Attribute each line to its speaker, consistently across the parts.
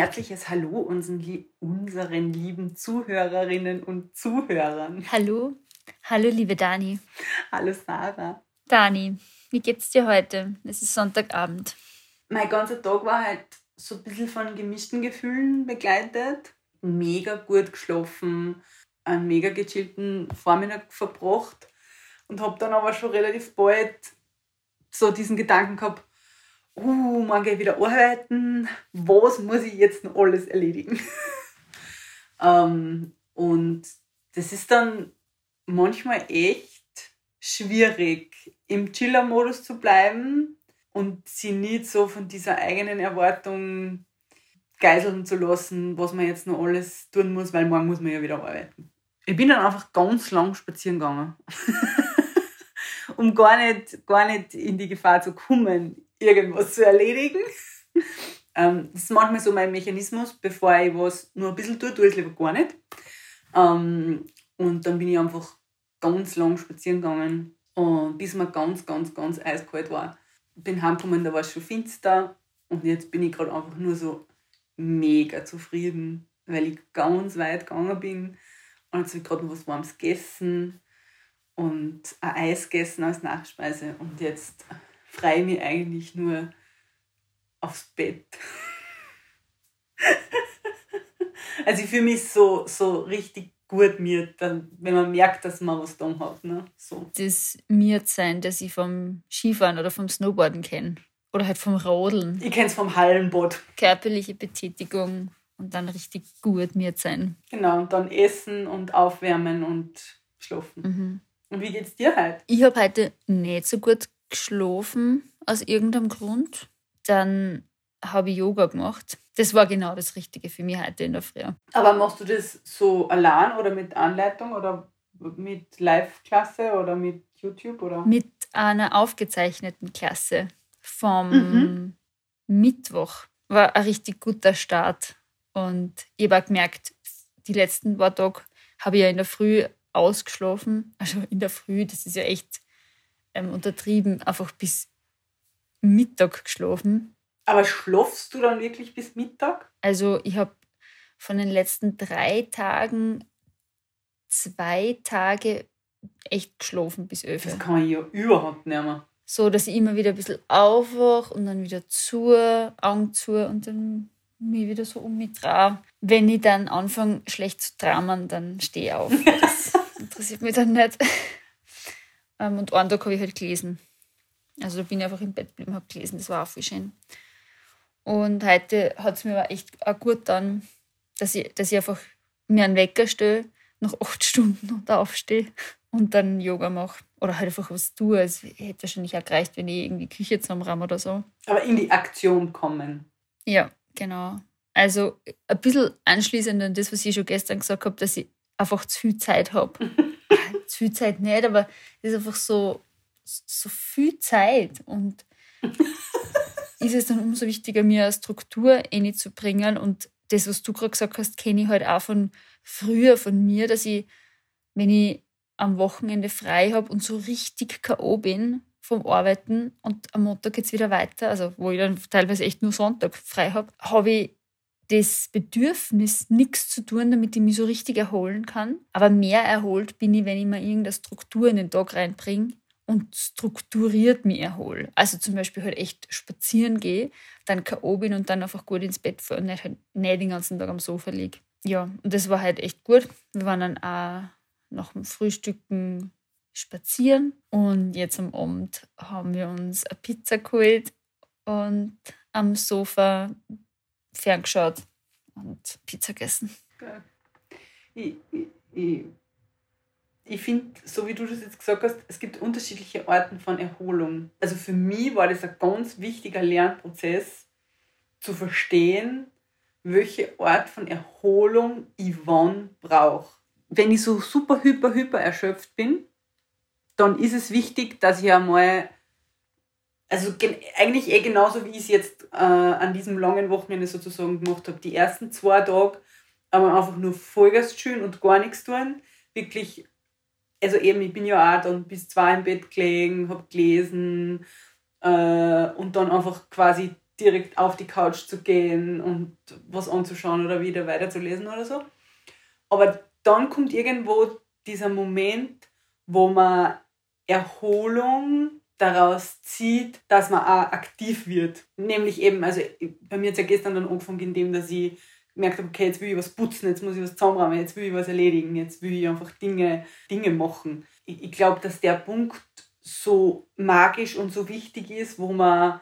Speaker 1: herzliches Hallo unseren, unseren lieben Zuhörerinnen und Zuhörern.
Speaker 2: Hallo. Hallo, liebe Dani.
Speaker 1: Hallo, Sarah.
Speaker 2: Dani, wie geht's dir heute? Es ist Sonntagabend.
Speaker 1: Mein ganzer Tag war halt so ein bisschen von gemischten Gefühlen begleitet. Mega gut geschlafen, einen mega gechillten Vormittag verbracht und habe dann aber schon relativ bald so diesen Gedanken gehabt, uh, morgen gehe ich wieder arbeiten, was muss ich jetzt noch alles erledigen? ähm, und das ist dann manchmal echt schwierig, im Chiller-Modus zu bleiben und sie nicht so von dieser eigenen Erwartung geiseln zu lassen, was man jetzt noch alles tun muss, weil morgen muss man ja wieder arbeiten. Ich bin dann einfach ganz lang spazieren gegangen. um gar nicht, gar nicht in die Gefahr zu kommen, irgendwas zu erledigen. ähm, das ist manchmal so mein Mechanismus, bevor ich was nur ein bisschen tue, tue ich es lieber gar nicht. Ähm, und dann bin ich einfach ganz lang spazieren gegangen, und bis mir ganz, ganz, ganz eiskalt war. Bin heimgekommen, da war es schon finster und jetzt bin ich gerade einfach nur so mega zufrieden, weil ich ganz weit gegangen bin und jetzt habe ich gerade noch was Warmes gegessen und ein Eis gegessen als Nachspeise und jetzt freue ich mich eigentlich nur aufs Bett. also ich fühle mich so, so richtig gut mir, dann, wenn man merkt, dass man was da hat. Ne? So.
Speaker 2: Das Miert-Sein, das ich vom Skifahren oder vom Snowboarden kenne. Oder halt vom Rodeln.
Speaker 1: Ich kenne es vom Hallenboot.
Speaker 2: Körperliche Betätigung und dann richtig gut miert sein.
Speaker 1: Genau, und dann essen und aufwärmen und schlafen. Mhm. Und wie geht's dir heute?
Speaker 2: Ich habe heute nicht so gut geschlafen, aus irgendeinem Grund. Dann habe ich Yoga gemacht. Das war genau das Richtige für mich heute in der Früh.
Speaker 1: Aber machst du das so allein oder mit Anleitung oder mit Live-Klasse oder mit YouTube? Oder?
Speaker 2: Mit einer aufgezeichneten Klasse vom mhm. Mittwoch. War ein richtig guter Start. Und ich habe auch gemerkt, die letzten paar Tage habe ich ja in der Früh ausgeschlafen. Also in der Früh, das ist ja echt ähm, untertrieben, einfach bis Mittag geschlafen.
Speaker 1: Aber schlafst du dann wirklich bis Mittag?
Speaker 2: Also ich habe von den letzten drei Tagen zwei Tage echt geschlafen bis elf.
Speaker 1: Das kann man ja überhaupt nicht mehr.
Speaker 2: So, dass ich immer wieder ein bisschen aufwache und dann wieder zu, Augen zu und dann mich wieder so um mich traue. Wenn ich dann anfange, schlecht zu dramen, dann stehe ich auf. Das interessiert mich dann nicht. Ähm, und einen Tag habe ich halt gelesen. Also da bin ich einfach im Bett geblieben, habe gelesen, das war auch viel schön. Und heute hat es mir aber echt auch gut dann, dass ich, dass ich einfach mir einen Wecker stelle, nach acht Stunden und aufstehe und dann Yoga mache. Oder halt einfach was tue. Es hätte wahrscheinlich auch gereicht, wenn ich irgendwie Küche zusammenramme oder so.
Speaker 1: Aber in die Aktion kommen.
Speaker 2: Ja, genau. Also ein bisschen anschließend an das, was ich schon gestern gesagt habe, dass ich einfach zu viel Zeit habe. zu viel Zeit nicht, aber es ist einfach so, so viel Zeit. Und ist es dann umso wichtiger, mir eine Struktur zu bringen. Und das, was du gerade gesagt hast, kenne ich halt auch von früher von mir, dass ich, wenn ich am Wochenende frei habe und so richtig K.O. bin vom Arbeiten und am Montag geht es wieder weiter, also wo ich dann teilweise echt nur Sonntag frei habe, habe ich das Bedürfnis, nichts zu tun, damit ich mich so richtig erholen kann. Aber mehr erholt bin ich, wenn ich mir irgendeine Struktur in den Tag reinbringe und strukturiert mich erhole. Also zum Beispiel halt echt spazieren gehe, dann K.O. bin und dann einfach gut ins Bett fahre und nicht, halt nicht den ganzen Tag am Sofa liege. Ja, und das war halt echt gut. Wir waren dann auch nach dem Frühstücken spazieren und jetzt am Abend haben wir uns eine Pizza geholt und am Sofa ferngeschaut und Pizza gegessen.
Speaker 1: Ich, ich, ich ich finde, so wie du das jetzt gesagt hast, es gibt unterschiedliche Arten von Erholung. Also für mich war das ein ganz wichtiger Lernprozess, zu verstehen, welche Art von Erholung ich wann brauche. Wenn ich so super, hyper, hyper erschöpft bin, dann ist es wichtig, dass ich einmal, also eigentlich eh genauso wie ich es jetzt äh, an diesem langen Wochenende sozusagen gemacht habe, die ersten zwei Tage aber einfach nur Vollgas schön und gar nichts tun, wirklich also eben, ich bin ja auch dann bis zwei im Bett gelegen, habe gelesen äh, und dann einfach quasi direkt auf die Couch zu gehen und was anzuschauen oder wieder weiterzulesen oder so. Aber dann kommt irgendwo dieser Moment, wo man Erholung daraus zieht, dass man auch aktiv wird. Nämlich eben, also bei mir hat es ja gestern dann angefangen, indem dass ich gemerkt habe, okay, jetzt will ich was putzen, jetzt muss ich was zusammenräumen, jetzt will ich was erledigen, jetzt will ich einfach Dinge, Dinge machen. Ich, ich glaube, dass der Punkt so magisch und so wichtig ist, wo man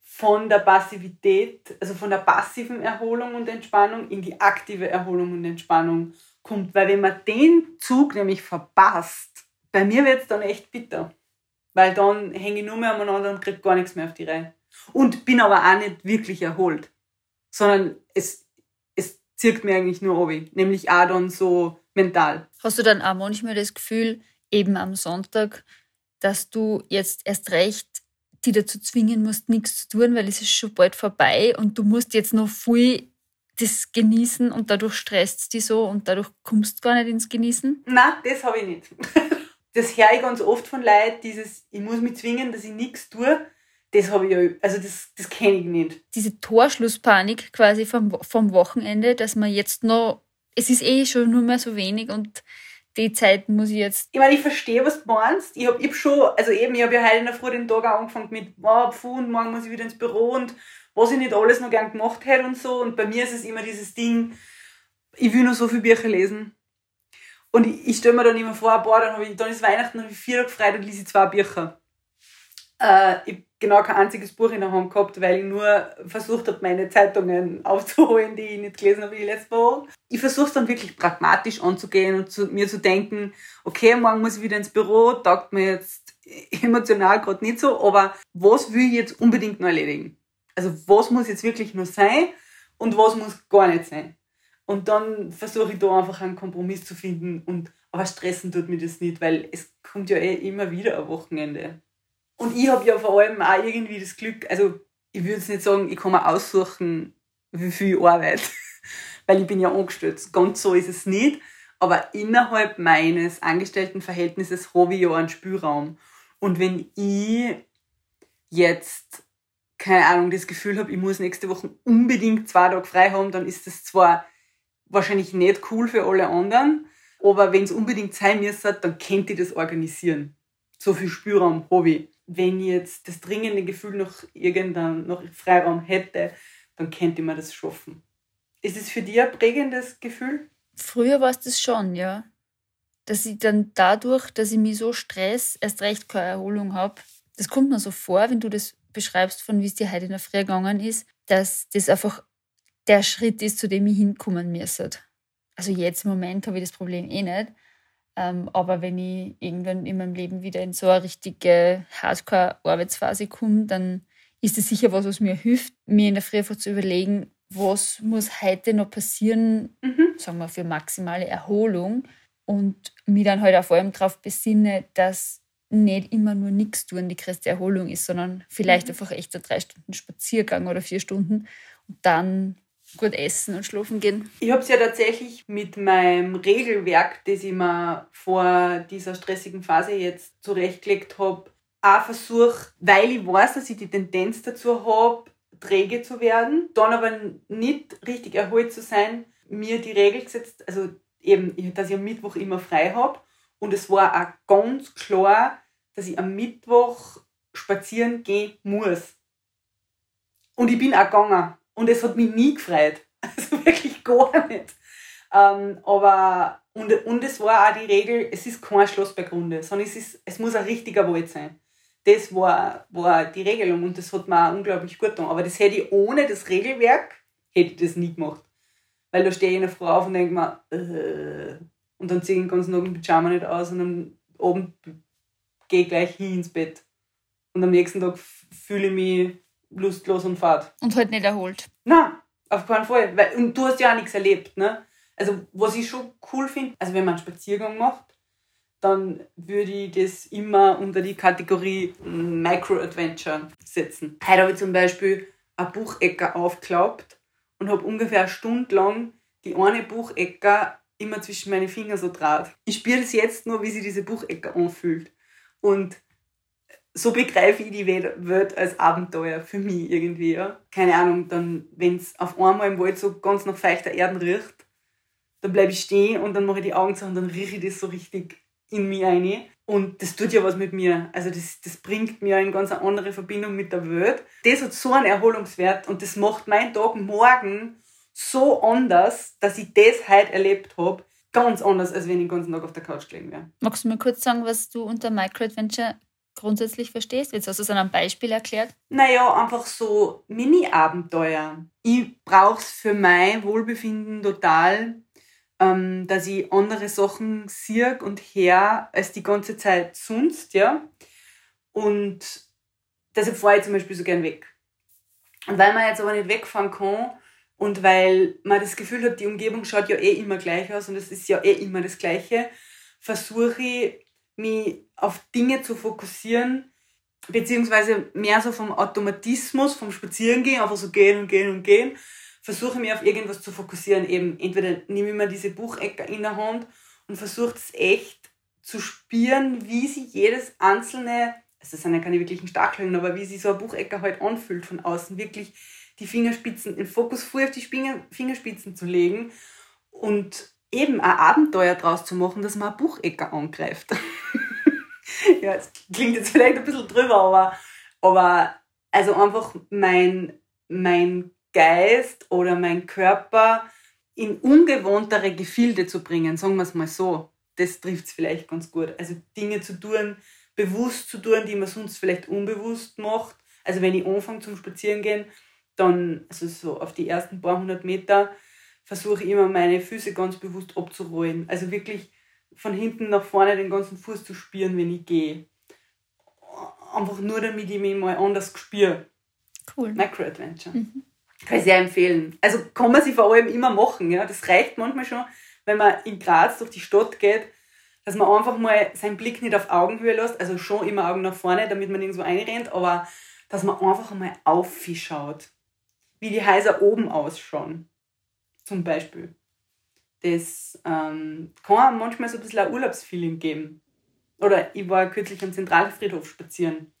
Speaker 1: von der Passivität, also von der passiven Erholung und Entspannung in die aktive Erholung und Entspannung kommt. Weil wenn man den Zug nämlich verpasst, bei mir wird es dann echt bitter. Weil dann hänge ich nur mehr aneinander und kriege gar nichts mehr auf die Reihe. Und bin aber auch nicht wirklich erholt. Sondern es, es zirkt mir eigentlich nur obi. Nämlich auch dann so mental.
Speaker 2: Hast du dann auch manchmal das Gefühl, eben am Sonntag, dass du jetzt erst recht die dazu zwingen musst, nichts zu tun, weil es ist schon bald vorbei und du musst jetzt noch viel das genießen und dadurch stresst es dich so und dadurch kommst du gar nicht ins Genießen?
Speaker 1: Nein, das habe ich nicht. Das höre ich ganz oft von Leuten, dieses, ich muss mich zwingen, dass ich nichts tue. Das habe ich ja, also das, das kenne ich nicht.
Speaker 2: Diese Torschlusspanik quasi vom, vom Wochenende, dass man jetzt noch, es ist eh schon nur mehr so wenig und die Zeit muss ich jetzt.
Speaker 1: Ich meine, ich verstehe, was du meinst. Ich habe ich hab schon, also eben, ich habe ja heute in der Früh den Tag angefangen mit, oh, pfuh, und morgen muss ich wieder ins Büro und was ich nicht alles noch gern gemacht hätte und so. Und bei mir ist es immer dieses Ding, ich will noch so viele Bücher lesen. Und ich, ich stelle mir dann immer vor, boah, dann, ich, dann ist Weihnachten, habe ich vier Tage frei, dann lese ich zwei Bücher. Äh, ich habe genau kein einziges Buch in der Hand gehabt, weil ich nur versucht habe, meine Zeitungen aufzuholen, die ich nicht gelesen habe die letzte Woche. Ich versuche es dann wirklich pragmatisch anzugehen und zu, mir zu denken, okay, morgen muss ich wieder ins Büro, taugt mir jetzt emotional gerade nicht so, aber was will ich jetzt unbedingt noch erledigen? Also was muss jetzt wirklich nur sein und was muss gar nicht sein? Und dann versuche ich da einfach einen Kompromiss zu finden und aber stressen tut mir das nicht, weil es kommt ja eh immer wieder ein Wochenende. Und ich habe ja vor allem auch irgendwie das Glück, also ich würde jetzt nicht sagen, ich kann mir aussuchen, wie viel ich arbeite, weil ich bin ja angestellt. Ganz so ist es nicht. Aber innerhalb meines Angestelltenverhältnisses habe ich ja einen Spielraum. Und wenn ich jetzt keine Ahnung, das Gefühl habe, ich muss nächste Woche unbedingt zwei Tage frei haben, dann ist das zwar wahrscheinlich nicht cool für alle anderen, aber wenn es unbedingt sein müsste, dann könnt ihr das organisieren. So viel Spielraum habe ich. Wenn ich jetzt das dringende Gefühl noch irgendeinen noch Freiraum hätte, dann könnte ich mir das schaffen. Ist es für dich ein prägendes Gefühl?
Speaker 2: Früher war es das schon, ja. Dass ich dann dadurch, dass ich mich so stress, erst recht keine Erholung habe. Das kommt mir so vor, wenn du das beschreibst, von wie es dir heute in der Früh gegangen ist, dass das einfach der Schritt ist, zu dem ich hinkommen müsste. Also jetzt im Moment habe ich das Problem eh nicht. Ähm, aber wenn ich irgendwann in meinem Leben wieder in so eine richtige Hardcore-Arbeitsphase komme, dann ist es sicher was, was mir hilft, mir in der Früh einfach zu überlegen, was muss heute noch passieren, mhm. sagen wir, für maximale Erholung und mich dann halt auch vor allem darauf besinne, dass nicht immer nur nichts tun die größte Erholung ist, sondern vielleicht mhm. einfach echt so drei Stunden Spaziergang oder vier Stunden und dann gut essen und schlafen gehen.
Speaker 1: Ich habe es ja tatsächlich mit meinem Regelwerk, das ich mir vor dieser stressigen Phase jetzt zurechtgelegt habe, auch versucht, weil ich weiß, dass ich die Tendenz dazu habe, träge zu werden, dann aber nicht richtig erholt zu sein, mir die Regel gesetzt, also eben, dass ich am Mittwoch immer frei habe. Und es war auch ganz klar, dass ich am Mittwoch spazieren gehen muss. Und ich bin auch gegangen. Und es hat mich nie gefreut. Also wirklich gar nicht. Ähm, aber, und, und es war auch die Regel, es ist kein Schloss bei Grunde, sondern es, ist, es muss ein richtiger Wald sein. Das war, war die Regelung und das hat mir auch unglaublich gut getan. Aber das hätte ich ohne das Regelwerk, hätte ich das nie gemacht. Weil da stehe ich in der Frau auf und denke mir, äh, und dann ziehe ich den ganzen Tag im Pyjama nicht aus und dann oben gehe gleich hin ins Bett. Und am nächsten Tag fühle ich mich lustlos und fad.
Speaker 2: Und halt nicht erholt.
Speaker 1: Nein, auf keinen Fall. Weil, und du hast ja auch nichts erlebt. Ne? Also, was ich schon cool finde, also wenn man einen Spaziergang macht, dann würde ich das immer unter die Kategorie Micro-Adventure setzen. Heute habe ich zum Beispiel ein Buchecker aufgeklappt und habe ungefähr eine Stunde lang die eine Buchecker immer zwischen meine Finger so draht. Ich spüre das jetzt nur, wie sich diese Buchecker anfühlt. Und so begreife ich die Welt als Abenteuer für mich irgendwie. Ja. Keine Ahnung, dann, wenn es auf einmal im Wald so ganz nach feuchter Erden riecht, dann bleibe ich stehen und dann mache ich die Augen zu und dann rieche ich das so richtig in mich ein. Und das tut ja was mit mir. Also das, das bringt mir eine ganz andere Verbindung mit der Welt. Das hat so einen Erholungswert und das macht meinen Tag morgen so anders, dass ich das heute erlebt habe. Ganz anders, als wenn ich den ganzen Tag auf der Couch gelegen wäre.
Speaker 2: Magst du mir kurz sagen, was du unter Microadventure grundsätzlich verstehst? Jetzt hast du es an einem Beispiel erklärt.
Speaker 1: Naja, einfach so Mini-Abenteuer. Ich brauche es für mein Wohlbefinden total, ähm, dass ich andere Sachen sehe und her als die ganze Zeit sonst, ja. Und deshalb fahre ich zum Beispiel so gern weg. Und weil man jetzt aber nicht wegfahren kann, und weil man das Gefühl hat, die Umgebung schaut ja eh immer gleich aus und es ist ja eh immer das Gleiche, versuche ich, mich auf Dinge zu fokussieren, beziehungsweise mehr so vom Automatismus, vom Spazierengehen, einfach so gehen und gehen und gehen, versuche mich auf irgendwas zu fokussieren. Eben entweder nehme ich mir diese Buchecke in der Hand und versuche es echt zu spüren, wie sich jedes einzelne, also das sind ja keine wirklichen Stacheln, aber wie sich so ein Buchecker halt anfühlt von außen, wirklich die Fingerspitzen, den Fokus voll auf die Fingerspitzen zu legen und eben ein Abenteuer draus zu machen, dass man ein Buchecker angreift. ja, es klingt jetzt vielleicht ein bisschen drüber, aber, aber also einfach mein, mein Geist oder mein Körper in ungewohntere Gefilde zu bringen, sagen wir es mal so. Das trifft es vielleicht ganz gut. Also Dinge zu tun, bewusst zu tun, die man sonst vielleicht unbewusst macht. Also wenn ich anfange zum Spazierengehen, dann, also so auf die ersten paar hundert Meter, versuche ich immer meine Füße ganz bewusst abzurollen. Also wirklich von hinten nach vorne den ganzen Fuß zu spüren, wenn ich gehe. Einfach nur, damit ich mich mal anders spüre.
Speaker 2: Cool.
Speaker 1: Micro-Adventure. Mhm. Kann ich sehr empfehlen. Also kann man sich vor allem immer machen. Ja? Das reicht manchmal schon, wenn man in Graz durch die Stadt geht, dass man einfach mal seinen Blick nicht auf Augenhöhe lässt, also schon immer Augen nach vorne, damit man nirgendwo einrennt, aber dass man einfach mal aufschaut wie die Häuser oben ausschauen. Zum Beispiel. Das ähm, kann manchmal so ein bisschen ein Urlaubsfeeling geben. Oder ich war kürzlich am Zentralfriedhof spazieren.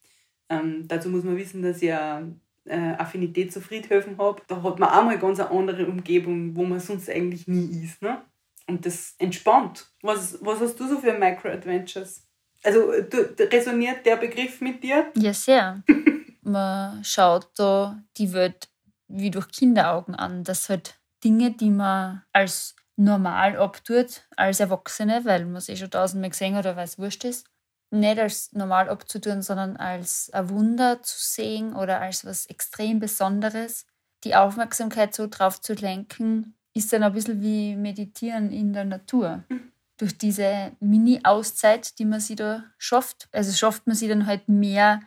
Speaker 1: Ähm, dazu muss man wissen, dass ich eine äh, Affinität zu Friedhöfen habe. Da hat man auch mal ganz eine andere Umgebung, wo man sonst eigentlich nie ist. Ne? Und das entspannt. Was, was hast du so für Micro-Adventures? Also du, resoniert der Begriff mit dir?
Speaker 2: Ja, sehr. man schaut da die Welt wie durch Kinderaugen an, dass halt Dinge, die man als normal abtut, als Erwachsene, weil man es eh schon tausendmal gesehen hat oder weil es wurscht ist, nicht als normal abzutun, sondern als ein Wunder zu sehen oder als was extrem Besonderes. Die Aufmerksamkeit so drauf zu lenken, ist dann ein bisschen wie Meditieren in der Natur. Mhm. Durch diese Mini-Auszeit, die man sich da schafft. Also schafft man sich dann halt mehr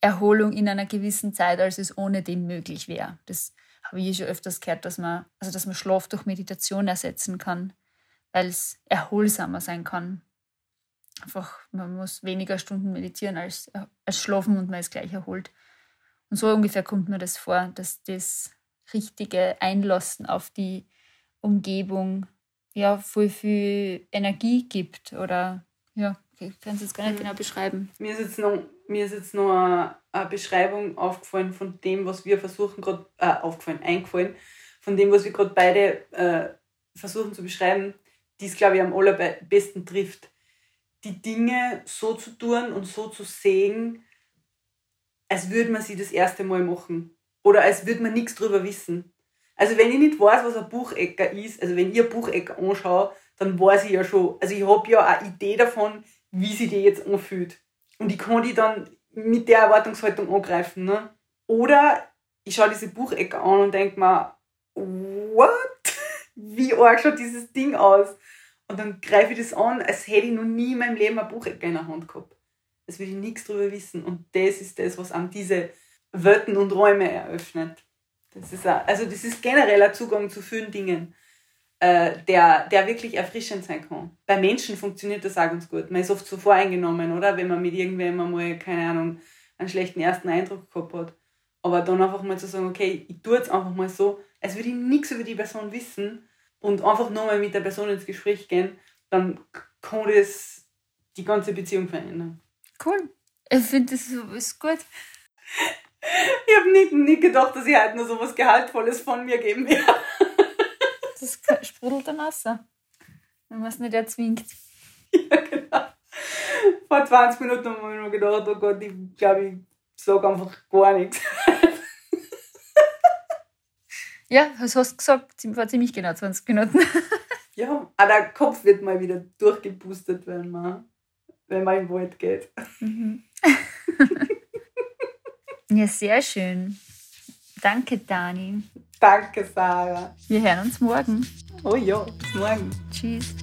Speaker 2: Erholung in einer gewissen Zeit, als es ohne dem möglich wäre. Das habe ich schon öfters gehört, dass man, also dass man Schlaf durch Meditation ersetzen kann, weil es erholsamer sein kann. Einfach, man muss weniger Stunden meditieren als, als schlafen und man ist gleich erholt. Und so ungefähr kommt mir das vor, dass das richtige Einlassen auf die Umgebung ja voll viel Energie gibt oder ja, ich kann es jetzt gar nicht mhm. genau beschreiben.
Speaker 1: Mir ist jetzt noch mir ist jetzt noch eine, Beschreibung aufgefallen von dem, was wir versuchen gerade, äh, aufgefallen, eingefallen, von dem, was wir gerade beide äh, versuchen zu beschreiben, die es, glaube ich, am allerbesten trifft. Die Dinge so zu tun und so zu sehen, als würde man sie das erste Mal machen. Oder als würde man nichts drüber wissen. Also wenn ich nicht weiß, was ein Buchecker ist, also wenn ich ein Buchecker anschaue, dann weiß ich ja schon, also ich habe ja eine Idee davon, wie sie die jetzt anfühlt. Und ich kann die dann mit der Erwartungshaltung angreifen. Ne? Oder ich schaue diese Buchecke an und denke mir, what? Wie arg schaut dieses Ding aus? Und dann greife ich das an, als hätte ich noch nie in meinem Leben eine Buchecke in der Hand gehabt. Als würde ich nichts darüber wissen. Und das ist das, was einem diese Welten und Räume eröffnet. Das ist auch, also das ist generell ein Zugang zu vielen Dingen äh, der, der wirklich erfrischend sein kann. Bei Menschen funktioniert das auch ganz gut. Man ist oft so voreingenommen, oder? Wenn man mit irgendwem mal, keine Ahnung, einen schlechten ersten Eindruck gehabt hat. Aber dann einfach mal zu sagen, okay, ich tue jetzt einfach mal so, als würde ich nichts über die Person wissen und einfach nur mal mit der Person ins Gespräch gehen, dann kann das die ganze Beziehung verändern.
Speaker 2: Cool. Ich finde, das ist gut.
Speaker 1: Ich habe nie, nie gedacht, dass ich heute noch so was Gehaltvolles von mir geben werde.
Speaker 2: Das sprudelt dann raus. Wenn man es nicht erzwingt.
Speaker 1: Ja, genau. Vor 20 Minuten haben wir noch gedacht, oh Gott, ich glaube, ich sage einfach gar nichts.
Speaker 2: Ja, das hast du gesagt, war ziemlich genau 20 Minuten.
Speaker 1: Ja, auch der Kopf wird mal wieder durchgepustet, wenn man, wenn man in den Wald geht.
Speaker 2: Mhm. ja, sehr schön. Danke, Dani.
Speaker 1: Danke, Sarah.
Speaker 2: Wir hören uns morgen.
Speaker 1: Oh ja, bis morgen.
Speaker 2: Tschüss.